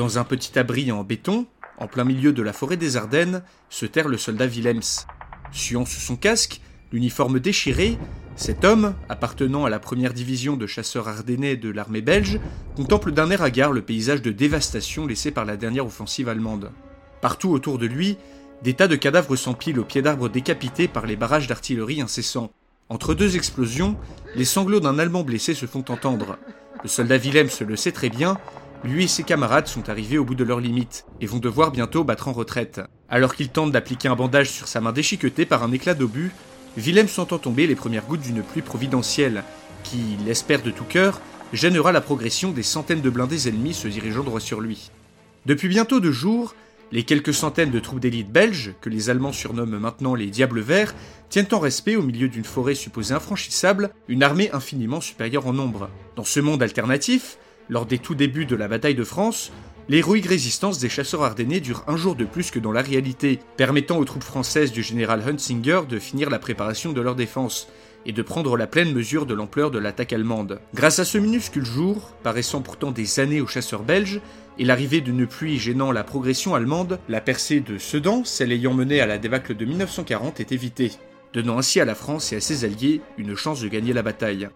Dans un petit abri en béton, en plein milieu de la forêt des Ardennes, se terre le soldat Willems. Suant sous son casque, l'uniforme déchiré, cet homme, appartenant à la première division de chasseurs ardennais de l'armée belge, contemple d'un air hagard le paysage de dévastation laissé par la dernière offensive allemande. Partout autour de lui, des tas de cadavres s'empilent au pied d'arbres décapités par les barrages d'artillerie incessants. Entre deux explosions, les sanglots d'un Allemand blessé se font entendre. Le soldat Willems le sait très bien, lui et ses camarades sont arrivés au bout de leurs limites et vont devoir bientôt battre en retraite. Alors qu'il tente d'appliquer un bandage sur sa main déchiquetée par un éclat d'obus, Willem s'entend tomber les premières gouttes d'une pluie providentielle, qui, l'espère de tout cœur, gênera la progression des centaines de blindés ennemis se dirigeant droit sur lui. Depuis bientôt deux jours, les quelques centaines de troupes d'élite belges, que les Allemands surnomment maintenant les Diables Verts, tiennent en respect au milieu d'une forêt supposée infranchissable, une armée infiniment supérieure en nombre. Dans ce monde alternatif, lors des tout débuts de la bataille de France, L'héroïque résistance des chasseurs ardennais dure un jour de plus que dans la réalité, permettant aux troupes françaises du général Hunsinger de finir la préparation de leur défense et de prendre la pleine mesure de l'ampleur de l'attaque allemande. Grâce à ce minuscule jour, paraissant pourtant des années aux chasseurs belges, et l'arrivée d'une pluie gênant la progression allemande, la percée de Sedan, celle ayant mené à la débâcle de 1940, est évitée, donnant ainsi à la France et à ses alliés une chance de gagner la bataille.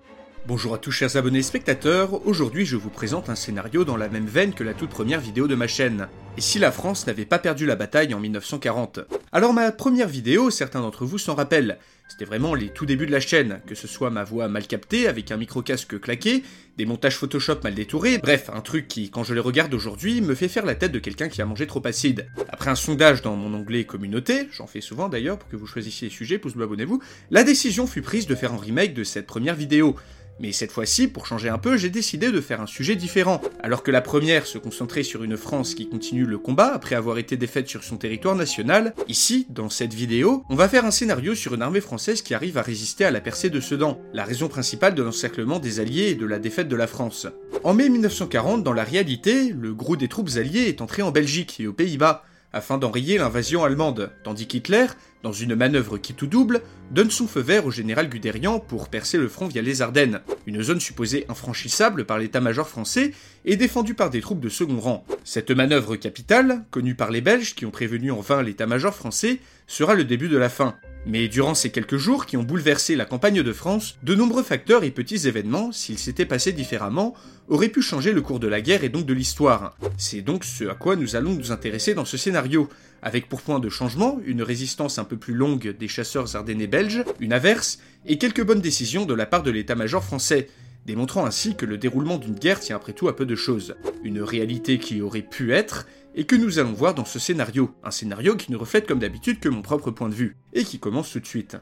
Bonjour à tous chers abonnés et spectateurs, aujourd'hui je vous présente un scénario dans la même veine que la toute première vidéo de ma chaîne. Et si la France n'avait pas perdu la bataille en 1940 Alors ma première vidéo, certains d'entre vous s'en rappellent, c'était vraiment les tout débuts de la chaîne, que ce soit ma voix mal captée avec un micro-casque claqué, des montages Photoshop mal détourés, bref, un truc qui, quand je les regarde aujourd'hui, me fait faire la tête de quelqu'un qui a mangé trop acide. Après un sondage dans mon onglet communauté, j'en fais souvent d'ailleurs pour que vous choisissiez les sujets, pouce bleu abonnez-vous, la décision fut prise de faire un remake de cette première vidéo. Mais cette fois-ci, pour changer un peu, j'ai décidé de faire un sujet différent. Alors que la première se concentrait sur une France qui continue le combat après avoir été défaite sur son territoire national, ici, dans cette vidéo, on va faire un scénario sur une armée française qui arrive à résister à la percée de Sedan, la raison principale de l'encerclement des Alliés et de la défaite de la France. En mai 1940, dans la réalité, le gros des troupes alliées est entré en Belgique et aux Pays-Bas, afin d'enrayer l'invasion allemande, tandis qu'Hitler, dans une manœuvre qui tout double, donne son feu vert au général Guderian pour percer le front via les Ardennes, une zone supposée infranchissable par l'état-major français et défendue par des troupes de second rang. Cette manœuvre capitale, connue par les Belges qui ont prévenu en vain l'état-major français, sera le début de la fin. Mais durant ces quelques jours qui ont bouleversé la campagne de France, de nombreux facteurs et petits événements, s'ils s'étaient passés différemment, auraient pu changer le cours de la guerre et donc de l'histoire. C'est donc ce à quoi nous allons nous intéresser dans ce scénario, avec pour point de changement une résistance un peu plus longue des chasseurs ardennais belges, une averse, et quelques bonnes décisions de la part de l'état-major français, démontrant ainsi que le déroulement d'une guerre tient après tout à peu de choses. Une réalité qui aurait pu être, et que nous allons voir dans ce scénario. Un scénario qui ne reflète comme d'habitude que mon propre point de vue, et qui commence tout de suite.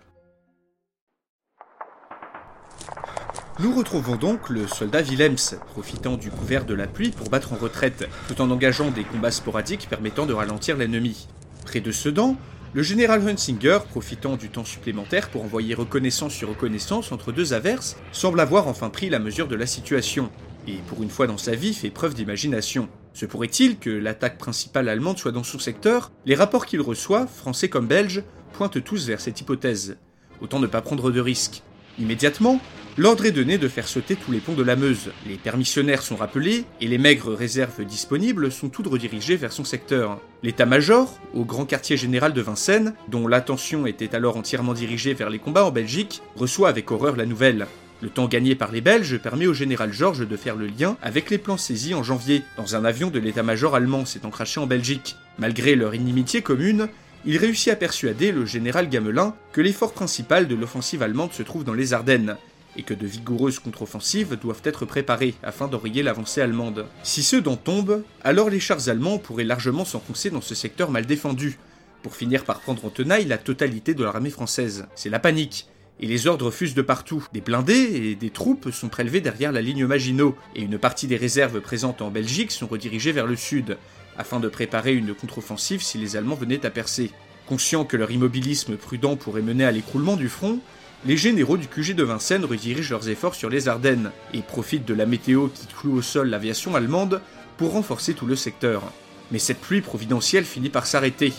Nous retrouvons donc le soldat Willems, profitant du couvert de la pluie pour battre en retraite, tout en engageant des combats sporadiques permettant de ralentir l'ennemi. Près de Sedan, le général Hunsinger, profitant du temps supplémentaire pour envoyer reconnaissance sur reconnaissance entre deux averses, semble avoir enfin pris la mesure de la situation, et pour une fois dans sa vie fait preuve d'imagination. Se pourrait-il que l'attaque principale allemande soit dans son secteur? Les rapports qu'il reçoit, français comme belges, pointent tous vers cette hypothèse. Autant ne pas prendre de risques. Immédiatement, l'ordre est donné de faire sauter tous les ponts de la Meuse. Les permissionnaires sont rappelés et les maigres réserves disponibles sont toutes redirigées vers son secteur. L'état-major, au grand quartier général de Vincennes, dont l'attention était alors entièrement dirigée vers les combats en Belgique, reçoit avec horreur la nouvelle. Le temps gagné par les Belges permet au général Georges de faire le lien avec les plans saisis en janvier, dans un avion de l'état-major allemand s'étant craché en Belgique. Malgré leur inimitié commune, il réussit à persuader le général Gamelin que l'effort principal de l'offensive allemande se trouve dans les Ardennes, et que de vigoureuses contre-offensives doivent être préparées afin d'enrayer l'avancée allemande. Si ceux dont tombent, alors les chars allemands pourraient largement s'enfoncer dans ce secteur mal défendu, pour finir par prendre en tenaille la totalité de l'armée française. C'est la panique. Et les ordres fusent de partout. Des blindés et des troupes sont prélevés derrière la ligne Maginot, et une partie des réserves présentes en Belgique sont redirigées vers le sud, afin de préparer une contre-offensive si les Allemands venaient à percer. Conscients que leur immobilisme prudent pourrait mener à l'écroulement du front, les généraux du QG de Vincennes redirigent leurs efforts sur les Ardennes et profitent de la météo qui cloue au sol l'aviation allemande pour renforcer tout le secteur. Mais cette pluie providentielle finit par s'arrêter,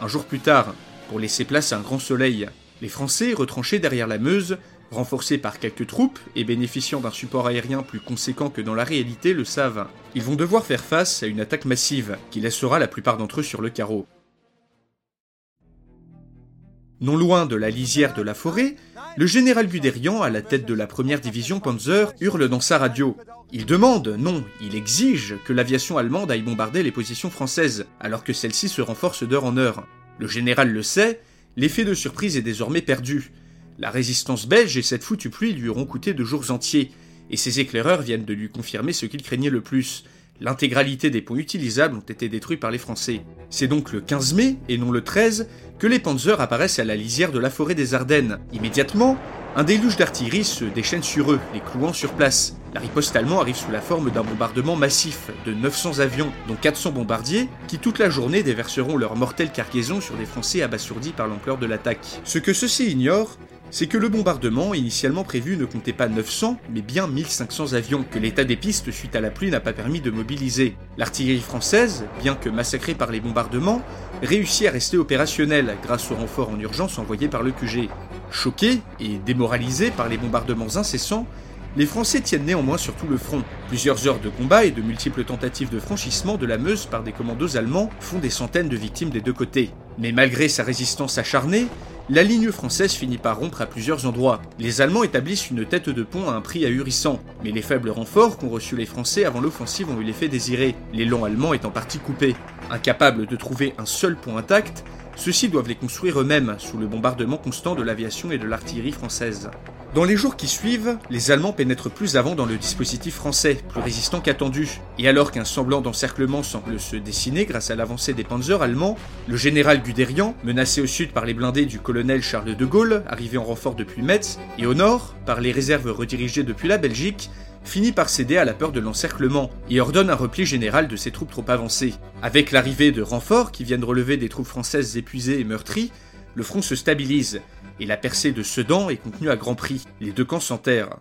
un jour plus tard, pour laisser place à un grand soleil. Les Français, retranchés derrière la Meuse, renforcés par quelques troupes et bénéficiant d'un support aérien plus conséquent que dans la réalité, le savent. Ils vont devoir faire face à une attaque massive qui laissera la plupart d'entre eux sur le carreau. Non loin de la lisière de la forêt, le général Guderian, à la tête de la première division Panzer, hurle dans sa radio. Il demande, non, il exige que l'aviation allemande aille bombarder les positions françaises, alors que celles-ci se renforcent d'heure en heure. Le général le sait, l'effet de surprise est désormais perdu. La résistance belge et cette foutue pluie lui auront coûté de jours entiers, et ses éclaireurs viennent de lui confirmer ce qu'il craignait le plus, L'intégralité des ponts utilisables ont été détruits par les Français. C'est donc le 15 mai, et non le 13, que les Panzers apparaissent à la lisière de la forêt des Ardennes. Immédiatement, un déluge d'artillerie se déchaîne sur eux, les clouant sur place. La riposte allemande arrive sous la forme d'un bombardement massif de 900 avions, dont 400 bombardiers, qui toute la journée déverseront leur mortelle cargaison sur des Français abasourdis par l'ampleur de l'attaque. Ce que ceux-ci ignorent, c'est que le bombardement initialement prévu ne comptait pas 900, mais bien 1500 avions, que l'état des pistes suite à la pluie n'a pas permis de mobiliser. L'artillerie française, bien que massacrée par les bombardements, réussit à rester opérationnelle grâce aux renforts en urgence envoyés par le QG. Choqués et démoralisés par les bombardements incessants, les Français tiennent néanmoins sur tout le front. Plusieurs heures de combat et de multiples tentatives de franchissement de la Meuse par des commandos allemands font des centaines de victimes des deux côtés. Mais malgré sa résistance acharnée, la ligne française finit par rompre à plusieurs endroits. Les Allemands établissent une tête de pont à un prix ahurissant, mais les faibles renforts qu'ont reçus les Français avant l'offensive ont eu l'effet désiré, l'élan allemand est en partie coupé. Incapables de trouver un seul pont intact, ceux-ci doivent les construire eux-mêmes sous le bombardement constant de l'aviation et de l'artillerie française. Dans les jours qui suivent, les Allemands pénètrent plus avant dans le dispositif français, plus résistant qu'attendu. Et alors qu'un semblant d'encerclement semble se dessiner grâce à l'avancée des panzers allemands, le général Guderian, menacé au sud par les blindés du colonel Charles de Gaulle, arrivé en renfort depuis Metz, et au nord par les réserves redirigées depuis la Belgique, finit par céder à la peur de l'encerclement et ordonne un repli général de ses troupes trop avancées. Avec l'arrivée de renforts qui viennent relever des troupes françaises épuisées et meurtries, le front se stabilise et la percée de Sedan est contenue à grand prix. Les deux camps s'enterrent.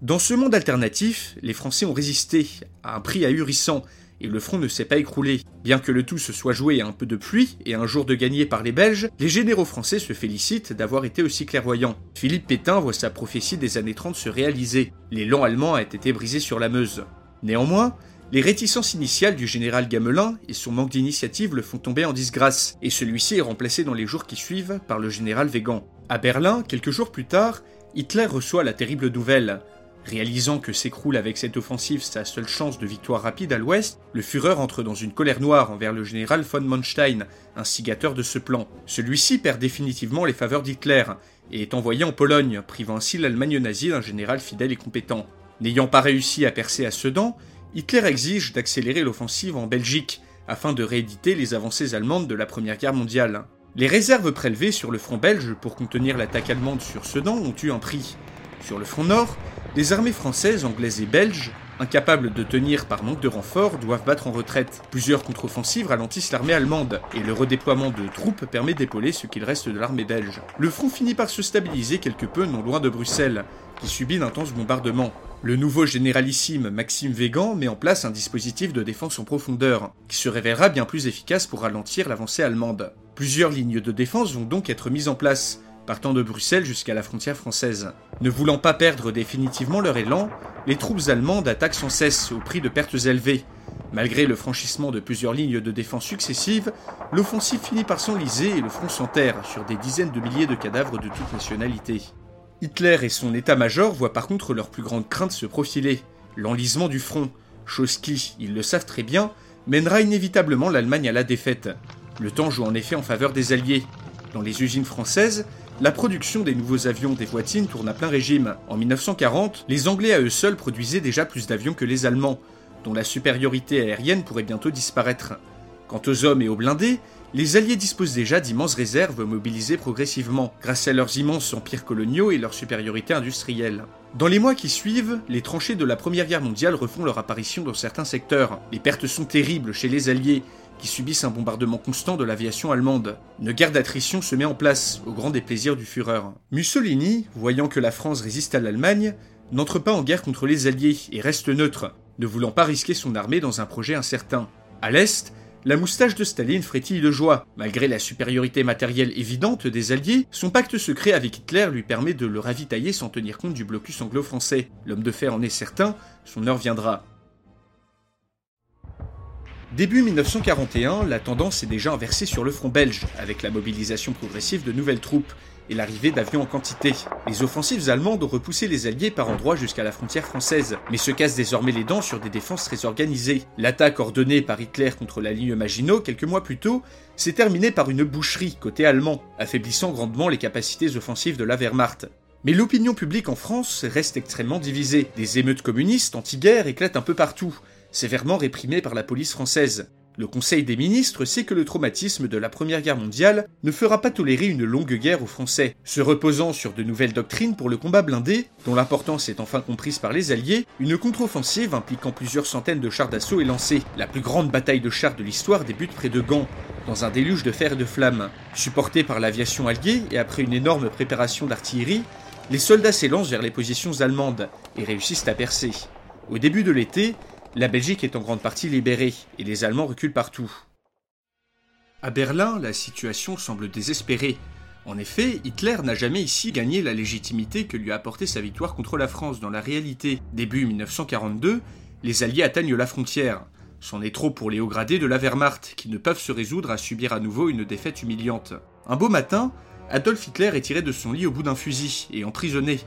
Dans ce monde alternatif, les Français ont résisté à un prix ahurissant et le front ne s'est pas écroulé. Bien que le tout se soit joué à un peu de pluie et un jour de gagné par les Belges, les généraux français se félicitent d'avoir été aussi clairvoyants. Philippe Pétain voit sa prophétie des années 30 se réaliser. L'élan allemand a été brisé sur la Meuse. Néanmoins, les réticences initiales du général Gamelin et son manque d'initiative le font tomber en disgrâce, et celui-ci est remplacé dans les jours qui suivent par le général Weygand. À Berlin, quelques jours plus tard, Hitler reçoit la terrible nouvelle. Réalisant que s'écroule avec cette offensive sa seule chance de victoire rapide à l'ouest, le Führer entre dans une colère noire envers le général von Manstein, instigateur de ce plan. Celui-ci perd définitivement les faveurs d'Hitler et est envoyé en Pologne, privant ainsi l'Allemagne nazie d'un général fidèle et compétent. N'ayant pas réussi à percer à Sedan, Hitler exige d'accélérer l'offensive en Belgique afin de rééditer les avancées allemandes de la Première Guerre mondiale. Les réserves prélevées sur le front belge pour contenir l'attaque allemande sur Sedan ont eu un prix. Sur le front nord, les armées françaises, anglaises et belges, incapables de tenir par manque de renforts, doivent battre en retraite. Plusieurs contre-offensives ralentissent l'armée allemande, et le redéploiement de troupes permet d'épauler ce qu'il reste de l'armée belge. Le front finit par se stabiliser quelque peu non loin de Bruxelles, qui subit d'intenses bombardements. Le nouveau généralissime Maxime Végan met en place un dispositif de défense en profondeur, qui se révélera bien plus efficace pour ralentir l'avancée allemande. Plusieurs lignes de défense vont donc être mises en place, partant de Bruxelles jusqu'à la frontière française. Ne voulant pas perdre définitivement leur élan, les troupes allemandes attaquent sans cesse au prix de pertes élevées. Malgré le franchissement de plusieurs lignes de défense successives, l'offensive finit par s'enliser et le front s'enterre sur des dizaines de milliers de cadavres de toute nationalité. Hitler et son état-major voient par contre leur plus grande crainte se profiler, l'enlisement du front, chose qui, ils le savent très bien, mènera inévitablement l'Allemagne à la défaite. Le temps joue en effet en faveur des Alliés. Dans les usines françaises, la production des nouveaux avions des voitines tourne à plein régime. En 1940, les Anglais à eux seuls produisaient déjà plus d'avions que les Allemands, dont la supériorité aérienne pourrait bientôt disparaître. Quant aux hommes et aux blindés, les Alliés disposent déjà d'immenses réserves mobilisées progressivement, grâce à leurs immenses empires coloniaux et leur supériorité industrielle. Dans les mois qui suivent, les tranchées de la Première Guerre mondiale refont leur apparition dans certains secteurs. Les pertes sont terribles chez les Alliés, qui subissent un bombardement constant de l'aviation allemande. Une guerre d'attrition se met en place, au grand déplaisir du Führer. Mussolini, voyant que la France résiste à l'Allemagne, n'entre pas en guerre contre les Alliés et reste neutre, ne voulant pas risquer son armée dans un projet incertain. À l'Est, la moustache de Staline frétille de joie. Malgré la supériorité matérielle évidente des Alliés, son pacte secret avec Hitler lui permet de le ravitailler sans tenir compte du blocus anglo-français. L'homme de fer en est certain, son heure viendra. Début 1941, la tendance est déjà inversée sur le front belge, avec la mobilisation progressive de nouvelles troupes et l'arrivée d'avions en quantité. Les offensives allemandes ont repoussé les Alliés par endroits jusqu'à la frontière française, mais se cassent désormais les dents sur des défenses très organisées. L'attaque ordonnée par Hitler contre la ligne Maginot quelques mois plus tôt s'est terminée par une boucherie côté allemand, affaiblissant grandement les capacités offensives de la Wehrmacht. Mais l'opinion publique en France reste extrêmement divisée. Des émeutes communistes anti-guerre éclatent un peu partout, sévèrement réprimées par la police française. Le Conseil des ministres sait que le traumatisme de la Première Guerre mondiale ne fera pas tolérer une longue guerre aux Français. Se reposant sur de nouvelles doctrines pour le combat blindé, dont l'importance est enfin comprise par les Alliés, une contre-offensive impliquant plusieurs centaines de chars d'assaut est lancée. La plus grande bataille de chars de l'histoire débute près de Gand, dans un déluge de fer et de flammes. Supportés par l'aviation alliée et après une énorme préparation d'artillerie, les soldats s'élancent vers les positions allemandes et réussissent à percer. Au début de l'été, la Belgique est en grande partie libérée et les Allemands reculent partout. À Berlin, la situation semble désespérée. En effet, Hitler n'a jamais ici gagné la légitimité que lui a apporté sa victoire contre la France dans la réalité. Début 1942, les Alliés atteignent la frontière. C'en est trop pour les hauts gradés de la Wehrmacht, qui ne peuvent se résoudre à subir à nouveau une défaite humiliante. Un beau matin, Adolf Hitler est tiré de son lit au bout d'un fusil et emprisonné,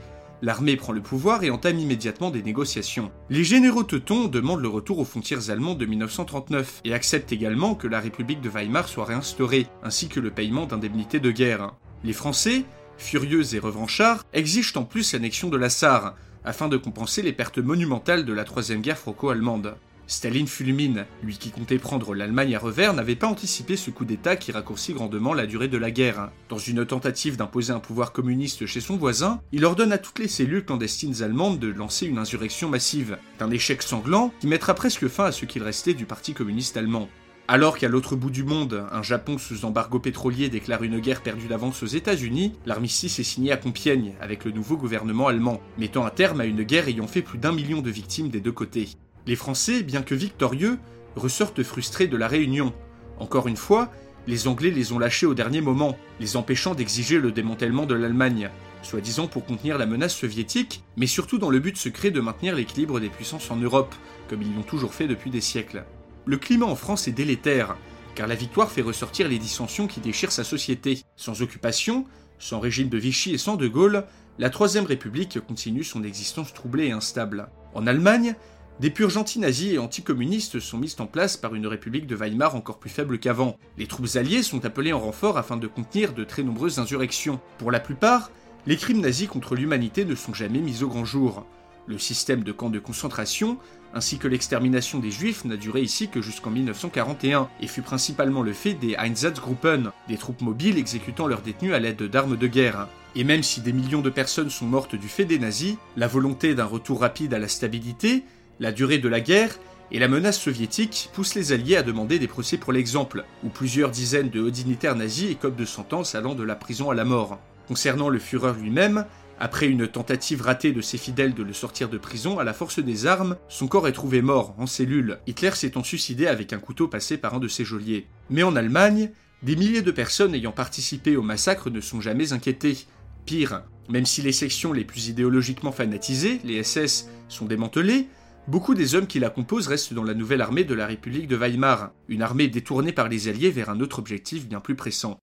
L'armée prend le pouvoir et entame immédiatement des négociations. Les généraux teutons demandent le retour aux frontières allemandes de 1939 et acceptent également que la République de Weimar soit réinstaurée, ainsi que le paiement d'indemnités de guerre. Les Français, furieux et revanchards, exigent en plus l'annexion de la Sarre, afin de compenser les pertes monumentales de la Troisième Guerre franco-allemande. Staline fulmine. Lui qui comptait prendre l'Allemagne à revers n'avait pas anticipé ce coup d'État qui raccourcit grandement la durée de la guerre. Dans une tentative d'imposer un pouvoir communiste chez son voisin, il ordonne à toutes les cellules clandestines allemandes de lancer une insurrection massive. Un échec sanglant qui mettra presque fin à ce qu'il restait du Parti communiste allemand. Alors qu'à l'autre bout du monde, un Japon sous embargo pétrolier déclare une guerre perdue d'avance aux États-Unis, l'armistice est signé à Compiègne avec le nouveau gouvernement allemand, mettant un terme à une guerre ayant fait plus d'un million de victimes des deux côtés. Les Français, bien que victorieux, ressortent frustrés de la réunion. Encore une fois, les Anglais les ont lâchés au dernier moment, les empêchant d'exiger le démantèlement de l'Allemagne, soi-disant pour contenir la menace soviétique, mais surtout dans le but secret de maintenir l'équilibre des puissances en Europe, comme ils l'ont toujours fait depuis des siècles. Le climat en France est délétère, car la victoire fait ressortir les dissensions qui déchirent sa société. Sans occupation, sans régime de Vichy et sans De Gaulle, la Troisième République continue son existence troublée et instable. En Allemagne, des purges anti-nazis et anticommunistes sont mises en place par une république de Weimar encore plus faible qu'avant. Les troupes alliées sont appelées en renfort afin de contenir de très nombreuses insurrections. Pour la plupart, les crimes nazis contre l'humanité ne sont jamais mis au grand jour. Le système de camps de concentration, ainsi que l'extermination des juifs, n'a duré ici que jusqu'en 1941 et fut principalement le fait des Einsatzgruppen, des troupes mobiles exécutant leurs détenus à l'aide d'armes de guerre. Et même si des millions de personnes sont mortes du fait des nazis, la volonté d'un retour rapide à la stabilité, la durée de la guerre et la menace soviétique poussent les Alliés à demander des procès pour l'exemple, où plusieurs dizaines de hauts dignitaires nazis écopent de sentences allant de la prison à la mort. Concernant le Führer lui-même, après une tentative ratée de ses fidèles de le sortir de prison à la force des armes, son corps est trouvé mort, en cellule, Hitler s'étant suicidé avec un couteau passé par un de ses geôliers. Mais en Allemagne, des milliers de personnes ayant participé au massacre ne sont jamais inquiétées. Pire, même si les sections les plus idéologiquement fanatisées, les SS, sont démantelées, Beaucoup des hommes qui la composent restent dans la nouvelle armée de la République de Weimar, une armée détournée par les Alliés vers un autre objectif bien plus pressant.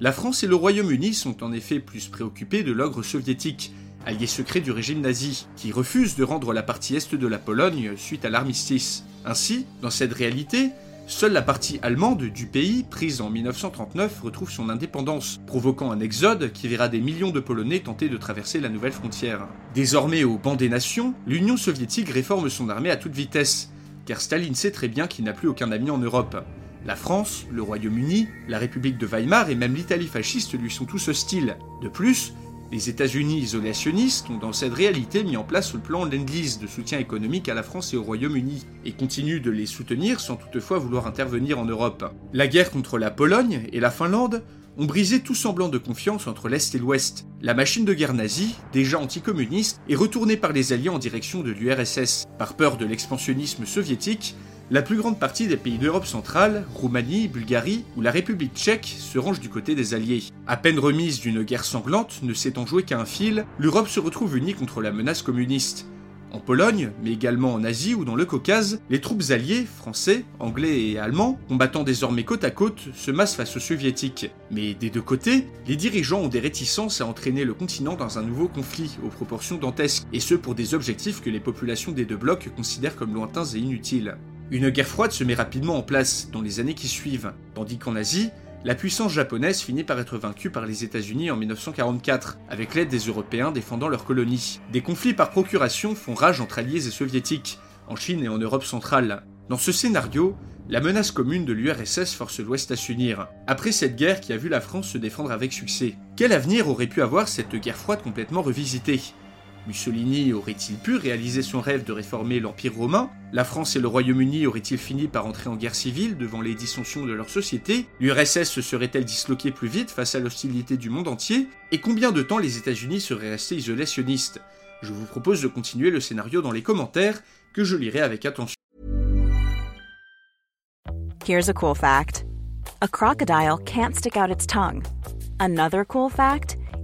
La France et le Royaume-Uni sont en effet plus préoccupés de l'ogre soviétique, allié secret du régime nazi, qui refuse de rendre la partie est de la Pologne suite à l'armistice. Ainsi, dans cette réalité, Seule la partie allemande du pays, prise en 1939, retrouve son indépendance, provoquant un exode qui verra des millions de Polonais tenter de traverser la nouvelle frontière. Désormais au banc des nations, l'Union soviétique réforme son armée à toute vitesse, car Staline sait très bien qu'il n'a plus aucun ami en Europe. La France, le Royaume-Uni, la République de Weimar et même l'Italie fasciste lui sont tous hostiles. De plus, les États-Unis isolationnistes ont dans cette réalité mis en place le plan Lend-Lease de soutien économique à la France et au Royaume-Uni, et continuent de les soutenir sans toutefois vouloir intervenir en Europe. La guerre contre la Pologne et la Finlande ont brisé tout semblant de confiance entre l'Est et l'Ouest. La machine de guerre nazie, déjà anticommuniste, est retournée par les Alliés en direction de l'URSS. Par peur de l'expansionnisme soviétique, la plus grande partie des pays d'Europe centrale, Roumanie, Bulgarie ou la République tchèque se rangent du côté des Alliés. À peine remise d'une guerre sanglante, ne s'étant jouée qu'à un fil, l'Europe se retrouve unie contre la menace communiste. En Pologne, mais également en Asie ou dans le Caucase, les troupes alliées, français, anglais et allemands, combattant désormais côte à côte, se massent face aux soviétiques. Mais des deux côtés, les dirigeants ont des réticences à entraîner le continent dans un nouveau conflit, aux proportions dantesques, et ce pour des objectifs que les populations des deux blocs considèrent comme lointains et inutiles. Une guerre froide se met rapidement en place dans les années qui suivent, tandis qu'en Asie, la puissance japonaise finit par être vaincue par les États-Unis en 1944, avec l'aide des Européens défendant leurs colonies. Des conflits par procuration font rage entre alliés et soviétiques, en Chine et en Europe centrale. Dans ce scénario, la menace commune de l'URSS force l'Ouest à s'unir, après cette guerre qui a vu la France se défendre avec succès. Quel avenir aurait pu avoir cette guerre froide complètement revisitée? Mussolini aurait-il pu réaliser son rêve de réformer l'Empire romain? La France et le Royaume-Uni auraient-ils fini par entrer en guerre civile devant les dissensions de leur société? L'URSS se serait-elle disloquée plus vite face à l'hostilité du monde entier? Et combien de temps les États-Unis seraient restés isolationnistes? Je vous propose de continuer le scénario dans les commentaires, que je lirai avec attention. Here's a cool fact. A crocodile can't stick out its tongue. Another cool fact.